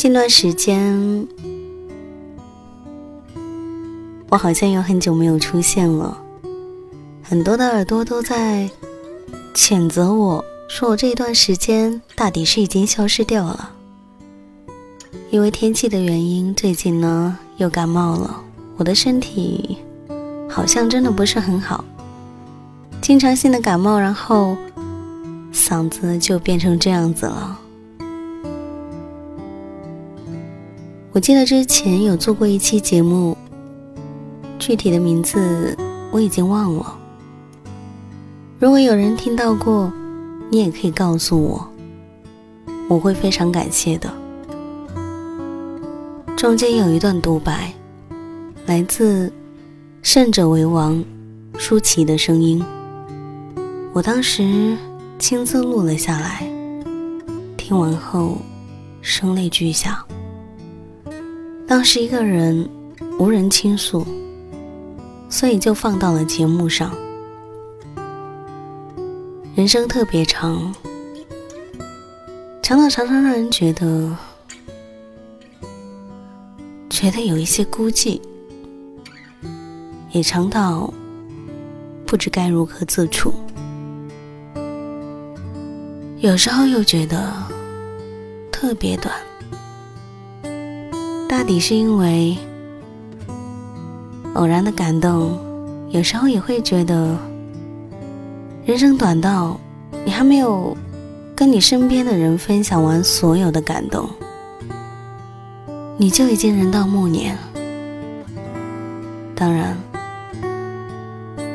近段时间，我好像有很久没有出现了，很多的耳朵都在谴责我，说我这一段时间大抵是已经消失掉了。因为天气的原因，最近呢又感冒了，我的身体好像真的不是很好，经常性的感冒，然后嗓子就变成这样子了。我记得之前有做过一期节目，具体的名字我已经忘了。如果有人听到过，你也可以告诉我，我会非常感谢的。中间有一段独白，来自《胜者为王》舒淇的声音，我当时亲自录了下来，听完后声泪俱下。当时一个人无人倾诉，所以就放到了节目上。人生特别长，长到常常让人觉得觉得有一些孤寂，也长到不知该如何自处。有时候又觉得特别短。大抵是因为偶然的感动，有时候也会觉得人生短到你还没有跟你身边的人分享完所有的感动，你就已经人到暮年。当然，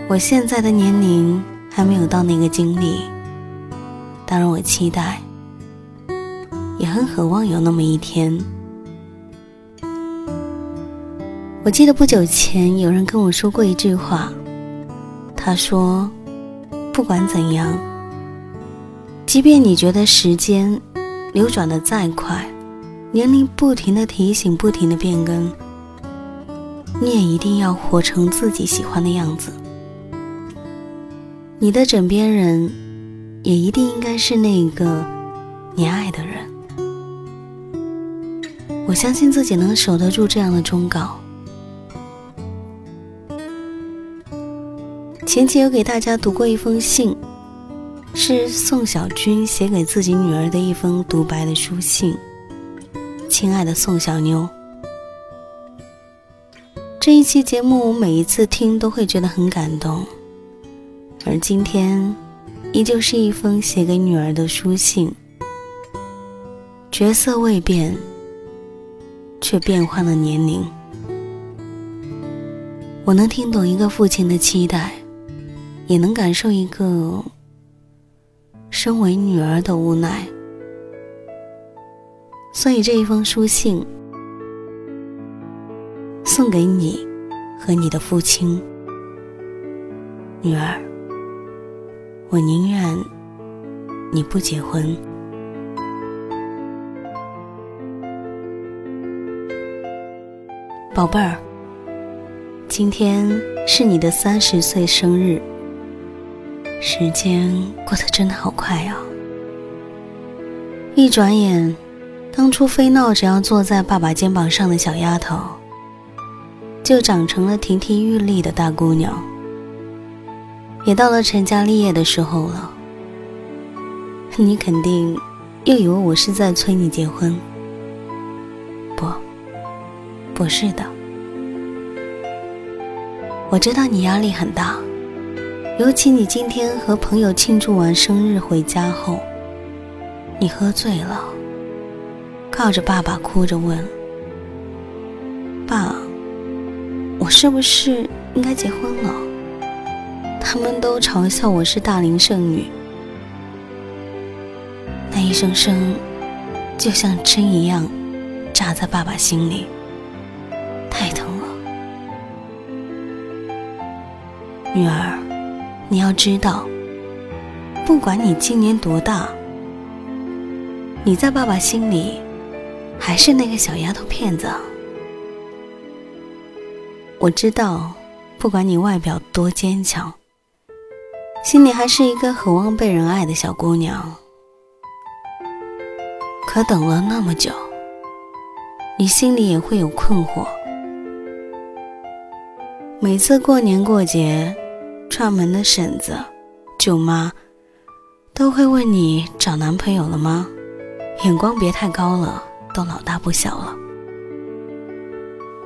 我现在的年龄还没有到那个经历，当然我期待，也很渴望有那么一天。我记得不久前有人跟我说过一句话，他说：“不管怎样，即便你觉得时间流转的再快，年龄不停的提醒、不停的变更，你也一定要活成自己喜欢的样子。你的枕边人也一定应该是那个你爱的人。我相信自己能守得住这样的忠告。”前期有给大家读过一封信，是宋小军写给自己女儿的一封独白的书信。亲爱的宋小妞，这一期节目，我每一次听都会觉得很感动。而今天，依旧是一封写给女儿的书信。角色未变，却变换了年龄。我能听懂一个父亲的期待，也能感受一个身为女儿的无奈。所以这一封书信送给你和你的父亲，女儿。我宁愿你不结婚，宝贝儿。今天是你的三十岁生日，时间过得真的好快啊！一转眼。当初非闹着要坐在爸爸肩膀上的小丫头，就长成了亭亭玉立的大姑娘。也到了成家立业的时候了。你肯定又以为我是在催你结婚？不，不是的。我知道你压力很大，尤其你今天和朋友庆祝完生日回家后，你喝醉了。靠着爸爸哭着问：“爸，我是不是应该结婚了？”他们都嘲笑我是大龄剩女。那一声声，就像针一样，扎在爸爸心里，太疼了。女儿，你要知道，不管你今年多大，你在爸爸心里。还是那个小丫头片子。我知道，不管你外表多坚强，心里还是一个渴望被人爱的小姑娘。可等了那么久，你心里也会有困惑。每次过年过节，串门的婶子、舅妈都会问你找男朋友了吗？眼光别太高了。都老大不小了。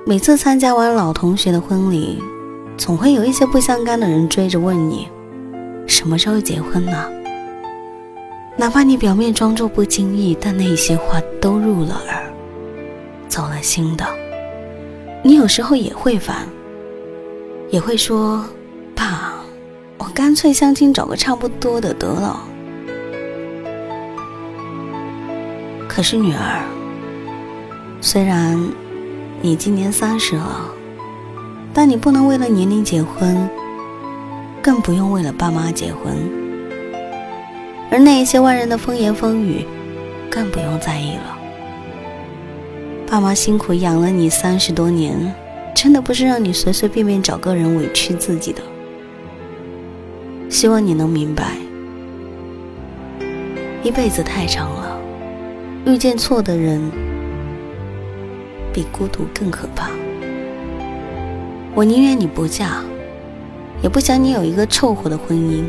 每次参加完老同学的婚礼，总会有一些不相干的人追着问你，什么时候结婚呢？哪怕你表面装作不经意，但那些话都入了耳，走了心的。你有时候也会烦，也会说：“爸，我干脆相亲找个差不多的得了。”可是女儿。虽然你今年三十了，但你不能为了年龄结婚，更不用为了爸妈结婚。而那一些外人的风言风语，更不用在意了。爸妈辛苦养了你三十多年，真的不是让你随随便便找个人委屈自己的。希望你能明白，一辈子太长了，遇见错的人。比孤独更可怕。我宁愿你不嫁，也不想你有一个凑合的婚姻。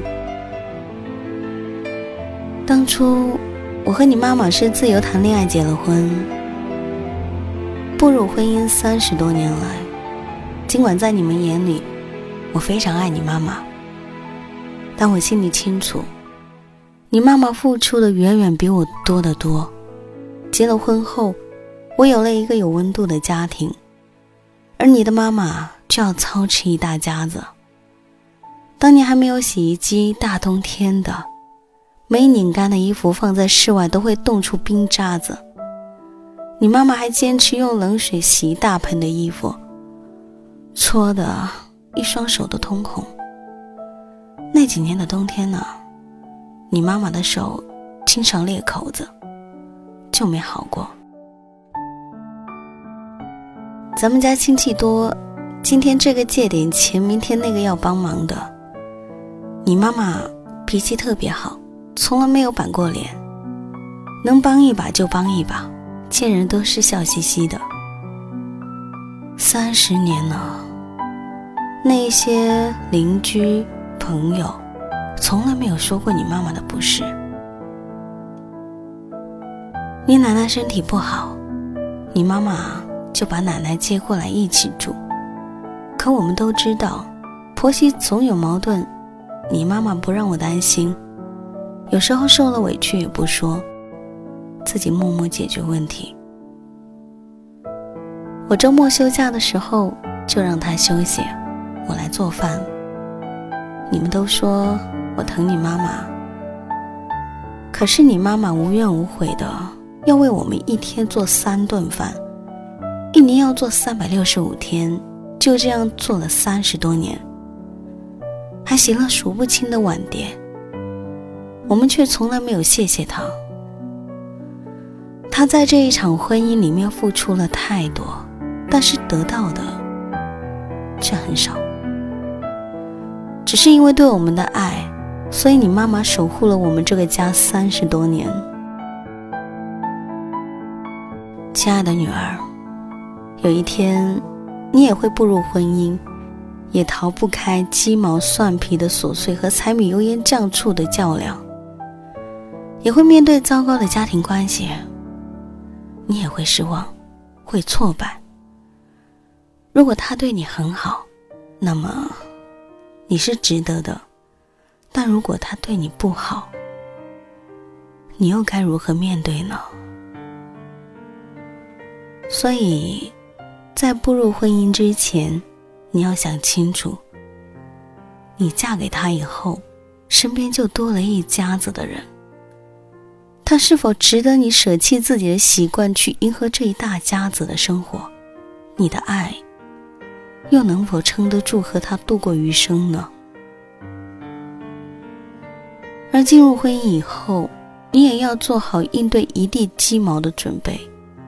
当初我和你妈妈是自由谈恋爱结了婚，步入婚姻三十多年来，尽管在你们眼里我非常爱你妈妈，但我心里清楚，你妈妈付出的远远比我多得多。结了婚后。我有了一个有温度的家庭，而你的妈妈就要操持一大家子。当年还没有洗衣机，大冬天的，没拧干的衣服放在室外都会冻出冰渣子。你妈妈还坚持用冷水洗一大盆的衣服，搓的一双手都通红。那几年的冬天呢，你妈妈的手经常裂口子，就没好过。咱们家亲戚多，今天这个借点钱，明天那个要帮忙的。你妈妈脾气特别好，从来没有板过脸，能帮一把就帮一把，见人都是笑嘻嘻的。三十年了，那些邻居朋友，从来没有说过你妈妈的不是。你奶奶身体不好，你妈妈。就把奶奶接过来一起住，可我们都知道，婆媳总有矛盾。你妈妈不让我担心，有时候受了委屈也不说，自己默默解决问题。我周末休假的时候就让她休息，我来做饭。你们都说我疼你妈妈，可是你妈妈无怨无悔的要为我们一天做三顿饭，一年要做三百六十五天，就这样做了三十多年，还洗了数不清的碗碟，我们却从来没有谢谢她。她在这一场婚姻里面付出了太多，但是得到的却很少。只是因为对我们的爱，所以你妈妈守护了我们这个家三十多年。亲爱的女儿，有一天，你也会步入婚姻，也逃不开鸡毛蒜皮的琐碎和柴米油盐酱醋的较量，也会面对糟糕的家庭关系。你也会失望，会挫败。如果他对你很好，那么。你是值得的，但如果他对你不好，你又该如何面对呢？所以，在步入婚姻之前，你要想清楚：你嫁给他以后，身边就多了一家子的人，他是否值得你舍弃自己的习惯去迎合这一大家子的生活？你的爱。又能否撑得住和他度过余生呢？而进入婚姻以后，你也要做好应对一地鸡毛的准备。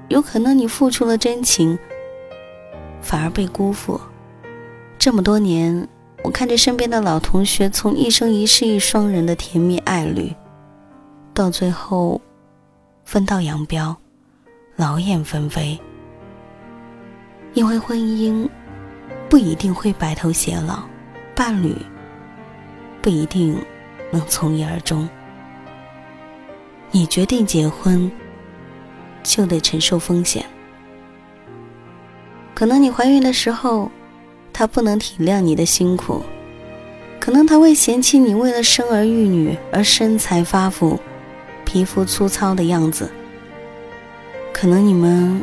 有可能你付出了真情，反而被辜负。这么多年，我看着身边的老同学从一生一世一双人的甜蜜爱侣，到最后分道扬镳，劳燕分飞。因为婚姻。不一定会白头偕老，伴侣不一定能从一而终。你决定结婚，就得承受风险。可能你怀孕的时候，他不能体谅你的辛苦；可能他会嫌弃你为了生儿育女而身材发福、皮肤粗糙的样子；可能你们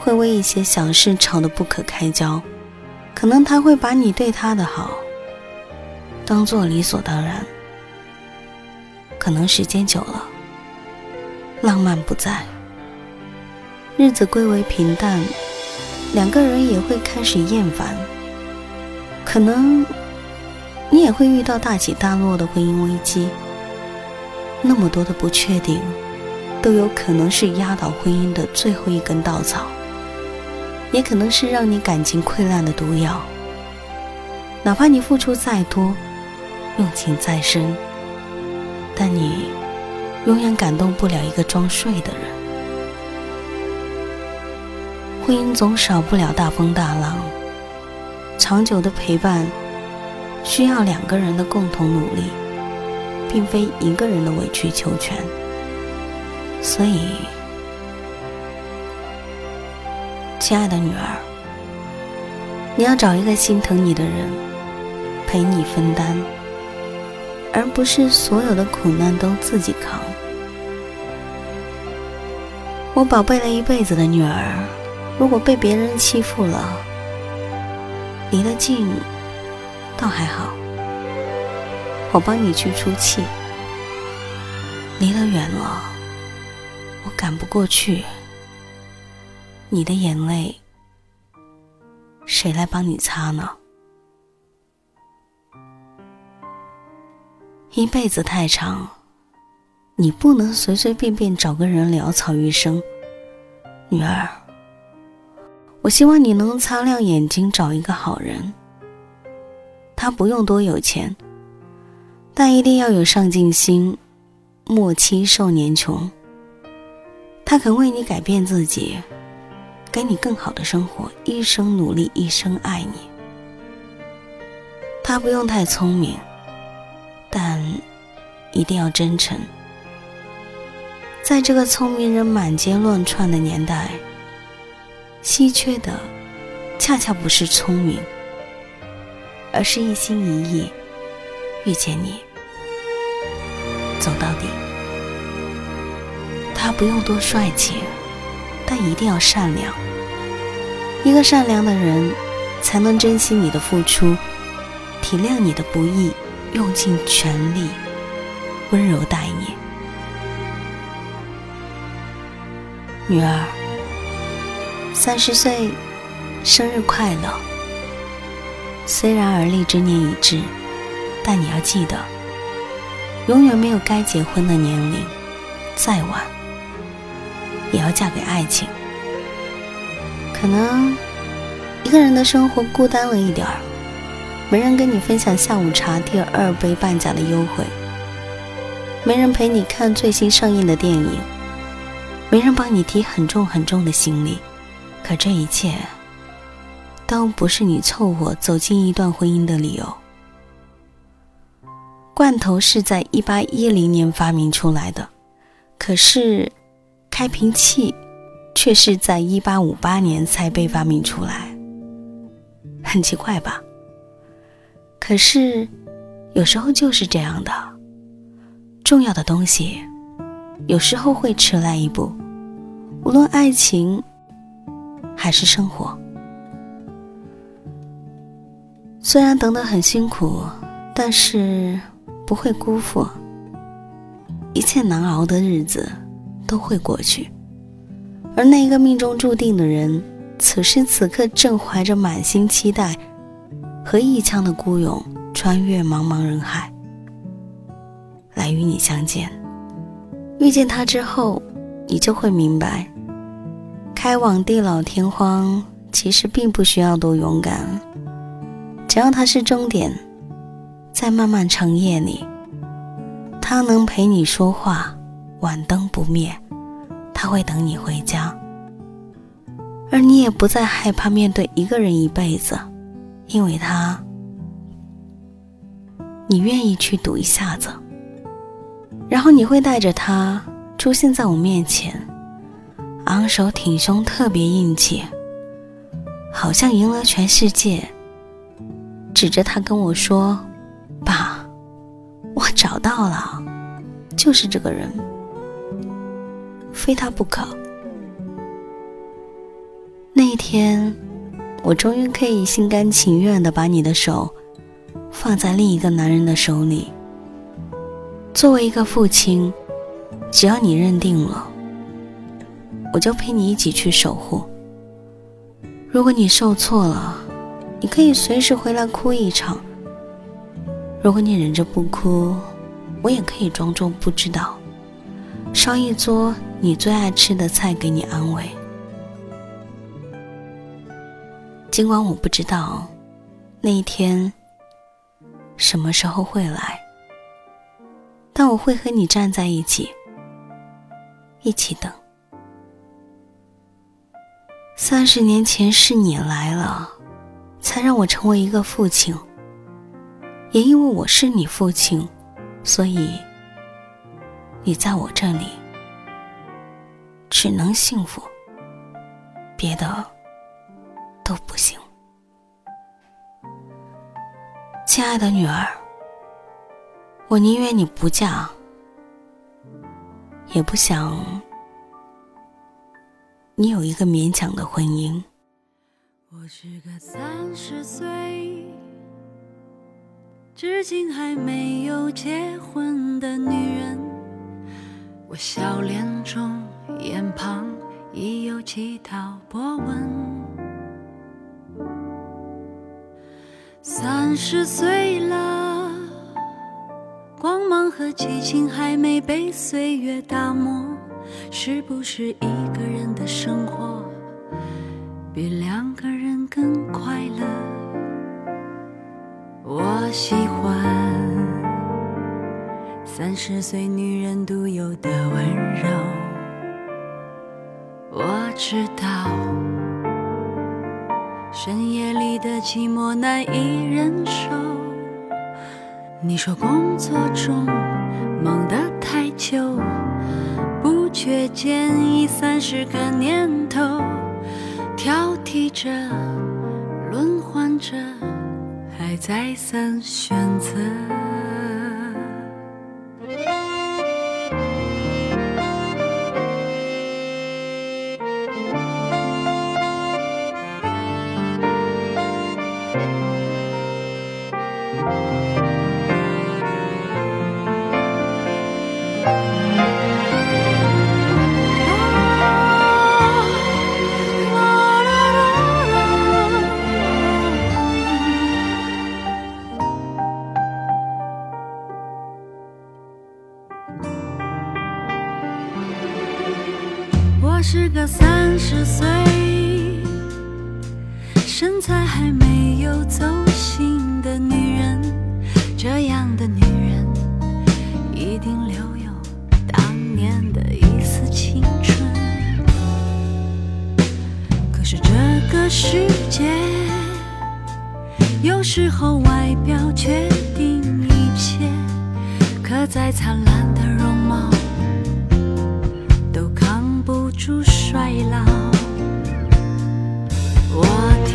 会为一些小事吵得不可开交。可能他会把你对他的好当做理所当然，可能时间久了，浪漫不在，日子归为平淡，两个人也会开始厌烦。可能你也会遇到大起大落的婚姻危机，那么多的不确定，都有可能是压倒婚姻的最后一根稻草。也可能是让你感情溃烂的毒药。哪怕你付出再多，用情再深，但你永远感动不了一个装睡的人。婚姻总少不了大风大浪，长久的陪伴需要两个人的共同努力，并非一个人的委曲求全。所以。亲爱的女儿，你要找一个心疼你的人，陪你分担，而不是所有的苦难都自己扛。我宝贝了一辈子的女儿，如果被别人欺负了，离得近倒还好，我帮你去出气；离得远了，我赶不过去。你的眼泪，谁来帮你擦呢？一辈子太长，你不能随随便便找个人潦草余生。女儿，我希望你能擦亮眼睛找一个好人。他不用多有钱，但一定要有上进心，莫欺少年穷。他肯为你改变自己。给你更好的生活，一生努力，一生爱你。他不用太聪明，但一定要真诚。在这个聪明人满街乱窜的年代，稀缺的恰恰不是聪明，而是一心一意遇见你，走到底。他不用多帅气，但一定要善良。一个善良的人，才能珍惜你的付出，体谅你的不易，用尽全力温柔待你。女儿，三十岁生日快乐！虽然而立之年已至，但你要记得，永远没有该结婚的年龄，再晚也要嫁给爱情。可能一个人的生活孤单了一点儿，没人跟你分享下午茶第二杯半价的优惠，没人陪你看最新上映的电影，没人帮你提很重很重的行李。可这一切都不是你凑合走进一段婚姻的理由。罐头是在一八一零年发明出来的，可是开瓶器。却是在一八五八年才被发明出来，很奇怪吧？可是，有时候就是这样的，重要的东西，有时候会迟来一步。无论爱情还是生活，虽然等得很辛苦，但是不会辜负。一切难熬的日子都会过去。而那个命中注定的人，此时此刻正怀着满心期待和一腔的孤勇，穿越茫茫人海，来与你相见。遇见他之后，你就会明白，开往地老天荒其实并不需要多勇敢，只要他是终点，在漫漫长夜里，他能陪你说话，晚灯不灭。他会等你回家，而你也不再害怕面对一个人一辈子，因为他，你愿意去赌一下子。然后你会带着他出现在我面前，昂首挺胸，特别硬气，好像赢了全世界。指着他跟我说：“爸，我找到了，就是这个人。”非他不可。那一天，我终于可以心甘情愿的把你的手放在另一个男人的手里。作为一个父亲，只要你认定了，我就陪你一起去守护。如果你受挫了，你可以随时回来哭一场。如果你忍着不哭，我也可以装作不知道。烧一桌你最爱吃的菜给你安慰，尽管我不知道那一天什么时候会来，但我会和你站在一起，一起等。三十年前是你来了，才让我成为一个父亲，也因为我是你父亲，所以。你在我这里，只能幸福，别的都不行。亲爱的女儿，我宁愿你不嫁，也不想你有一个勉强的婚姻。我是个三十岁，至今还没有结婚的女人。我笑脸中，眼旁已有几道波纹。三十岁了，光芒和激情还没被岁月打磨，是不是一个人的生活比两个人更快乐？我喜欢。三十岁女人独有的温柔，我知道深夜里的寂寞难以忍受。你说工作中忙得太久，不觉间已三十个年头，挑剔着，轮换着。还再三选择。没有走心的女人。这样的女人，一定留有当年的一丝青春。可是这个世界，有时候外表决定一切。可再灿烂的容貌，都扛不住衰老。我的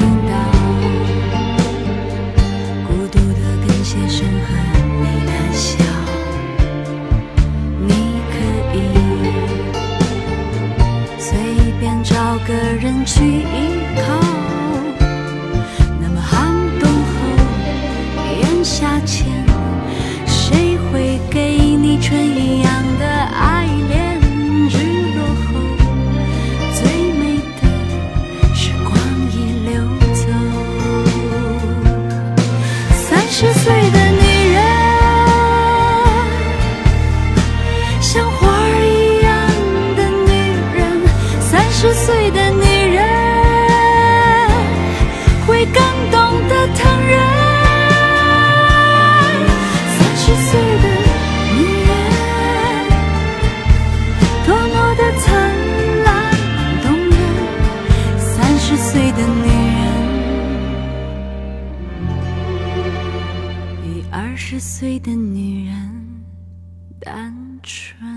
十岁的女人会更懂得疼人。三十岁的女人，多么的灿烂动人。三十岁的女人，比二十岁的女人单纯。